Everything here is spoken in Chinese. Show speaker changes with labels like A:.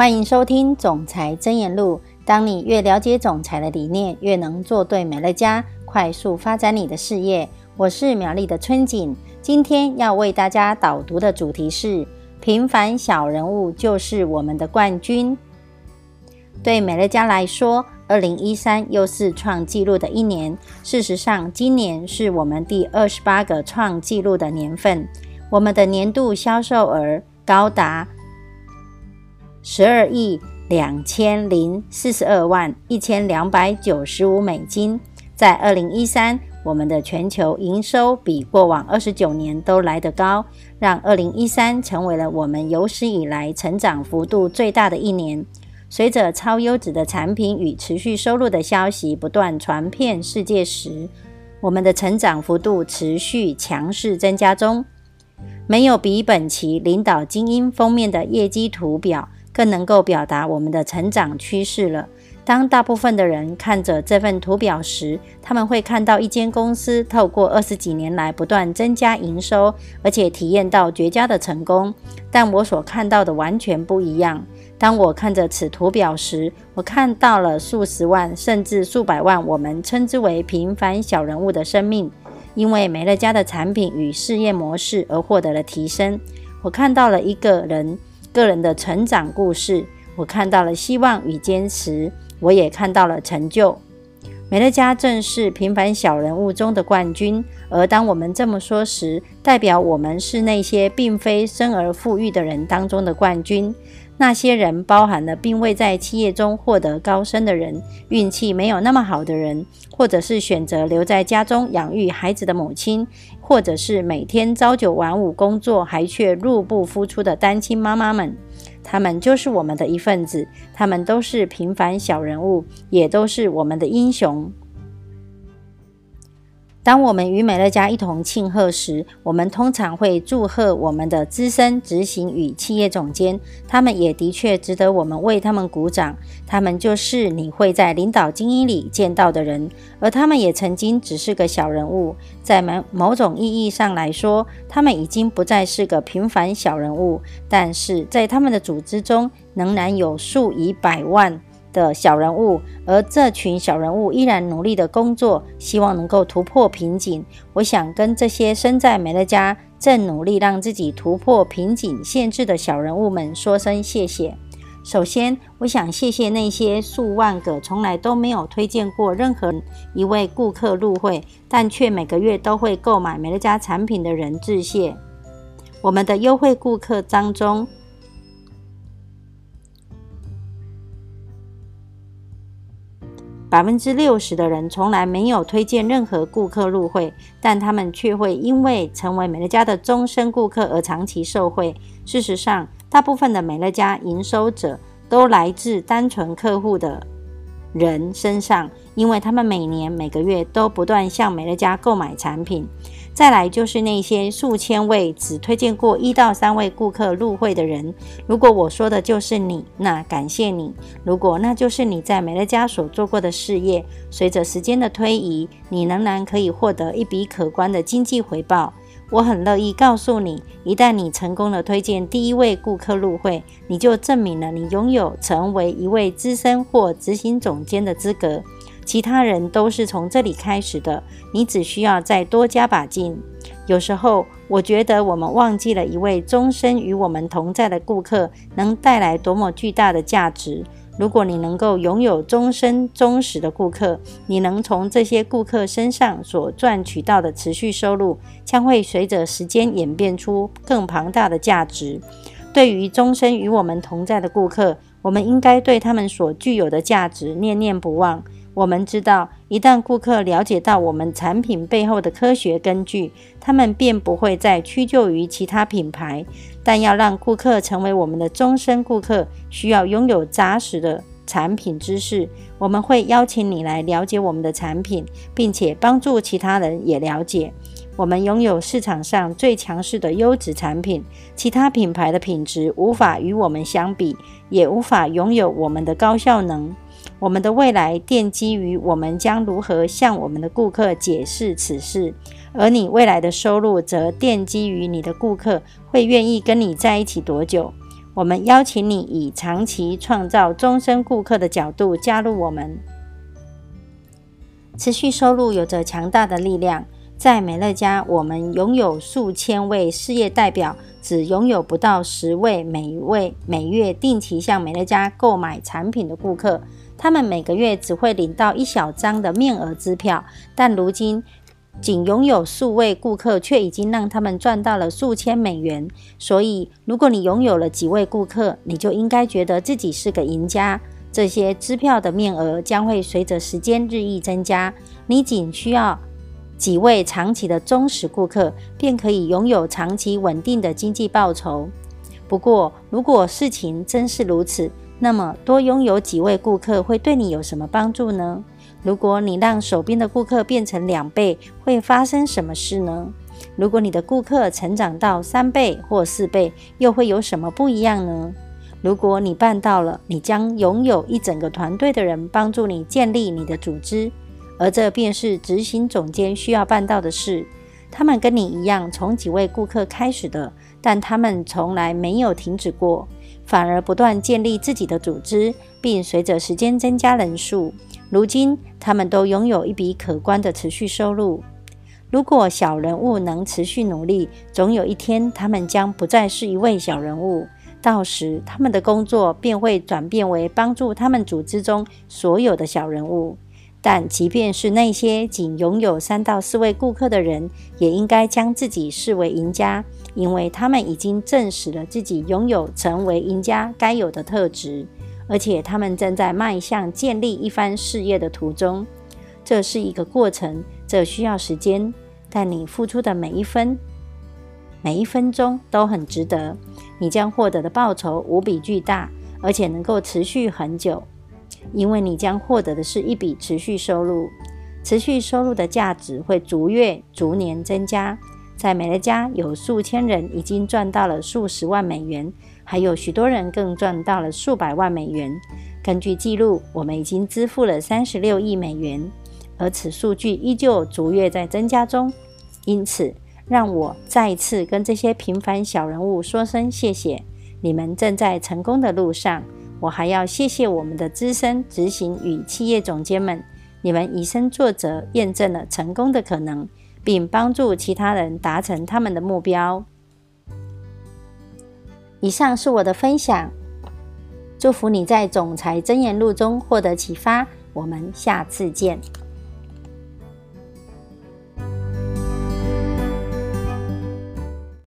A: 欢迎收听《总裁真言录》。当你越了解总裁的理念，越能做对美乐家，快速发展你的事业。我是苗栗的春景，今天要为大家导读的主题是：平凡小人物就是我们的冠军。对美乐家来说，二零一三又是创纪录的一年。事实上，今年是我们第二十八个创纪录的年份。我们的年度销售额高达。十二亿两千零四十二万一千两百九十五美金，在二零一三，我们的全球营收比过往二十九年都来得高，让二零一三成为了我们有史以来成长幅度最大的一年。随着超优质的产品与持续收入的消息不断传遍世界时，我们的成长幅度持续强势增加中。没有比本期领导精英封面的业绩图表。更能够表达我们的成长趋势了。当大部分的人看着这份图表时，他们会看到一间公司透过二十几年来不断增加营收，而且体验到绝佳的成功。但我所看到的完全不一样。当我看着此图表时，我看到了数十万甚至数百万我们称之为平凡小人物的生命，因为美乐家的产品与事业模式而获得了提升。我看到了一个人。个人的成长故事，我看到了希望与坚持，我也看到了成就。美乐家正是平凡小人物中的冠军，而当我们这么说时，代表我们是那些并非生而富裕的人当中的冠军。那些人包含了并未在企业中获得高升的人，运气没有那么好的人，或者是选择留在家中养育孩子的母亲，或者是每天朝九晚五工作还却入不敷出的单亲妈妈们。他们就是我们的一份子，他们都是平凡小人物，也都是我们的英雄。当我们与美乐家一同庆贺时，我们通常会祝贺我们的资深执行与企业总监，他们也的确值得我们为他们鼓掌。他们就是你会在领导精英里见到的人，而他们也曾经只是个小人物。在某某种意义上来说，他们已经不再是个平凡小人物，但是在他们的组织中，仍然有数以百万。的小人物，而这群小人物依然努力的工作，希望能够突破瓶颈。我想跟这些身在美乐家正努力让自己突破瓶颈限制的小人物们说声谢谢。首先，我想谢谢那些数万个从来都没有推荐过任何一位顾客入会，但却每个月都会购买美乐家产品的人致谢。我们的优惠顾客当中。百分之六十的人从来没有推荐任何顾客入会，但他们却会因为成为美乐家的终身顾客而长期受惠。事实上，大部分的美乐家营收者都来自单纯客户的人身上，因为他们每年每个月都不断向美乐家购买产品。再来就是那些数千位只推荐过一到三位顾客入会的人。如果我说的就是你，那感谢你。如果那就是你在美乐家所做过的事业，随着时间的推移，你仍然可以获得一笔可观的经济回报。我很乐意告诉你，一旦你成功的推荐第一位顾客入会，你就证明了你拥有成为一位资深或执行总监的资格。其他人都是从这里开始的，你只需要再多加把劲。有时候，我觉得我们忘记了一位终身与我们同在的顾客能带来多么巨大的价值。如果你能够拥有终身忠实的顾客，你能从这些顾客身上所赚取到的持续收入，将会随着时间演变出更庞大的价值。对于终身与我们同在的顾客，我们应该对他们所具有的价值念念不忘。我们知道，一旦顾客了解到我们产品背后的科学根据，他们便不会再屈就于其他品牌。但要让顾客成为我们的终身顾客，需要拥有扎实的产品知识。我们会邀请你来了解我们的产品，并且帮助其他人也了解。我们拥有市场上最强势的优质产品，其他品牌的品质无法与我们相比，也无法拥有我们的高效能。我们的未来奠基于我们将如何向我们的顾客解释此事，而你未来的收入则奠基于你的顾客会愿意跟你在一起多久。我们邀请你以长期创造终身顾客的角度加入我们。持续收入有着强大的力量。在美乐家，我们拥有数千位事业代表，只拥有不到十位每一位每月定期向美乐家购买产品的顾客。他们每个月只会领到一小张的面额支票，但如今仅拥有数位顾客，却已经让他们赚到了数千美元。所以，如果你拥有了几位顾客，你就应该觉得自己是个赢家。这些支票的面额将会随着时间日益增加。你仅需要几位长期的忠实顾客，便可以拥有长期稳定的经济报酬。不过，如果事情真是如此，那么多拥有几位顾客会对你有什么帮助呢？如果你让手边的顾客变成两倍，会发生什么事呢？如果你的顾客成长到三倍或四倍，又会有什么不一样呢？如果你办到了，你将拥有一整个团队的人帮助你建立你的组织，而这便是执行总监需要办到的事。他们跟你一样，从几位顾客开始的，但他们从来没有停止过，反而不断建立自己的组织，并随着时间增加人数。如今，他们都拥有一笔可观的持续收入。如果小人物能持续努力，总有一天，他们将不再是一位小人物。到时，他们的工作便会转变为帮助他们组织中所有的小人物。但即便是那些仅拥有三到四位顾客的人，也应该将自己视为赢家，因为他们已经证实了自己拥有成为赢家该有的特质，而且他们正在迈向建立一番事业的途中。这是一个过程，这需要时间，但你付出的每一分。每一分钟都很值得，你将获得的报酬无比巨大，而且能够持续很久，因为你将获得的是一笔持续收入。持续收入的价值会逐月、逐年增加。在美乐家，有数千人已经赚到了数十万美元，还有许多人更赚到了数百万美元。根据记录，我们已经支付了三十六亿美元，而此数据依旧逐月在增加中。因此，让我再一次跟这些平凡小人物说声谢谢，你们正在成功的路上。我还要谢谢我们的资深执行与企业总监们，你们以身作则，验证了成功的可能，并帮助其他人达成他们的目标。以上是我的分享，祝福你在总裁箴言录中获得启发。我们下次见。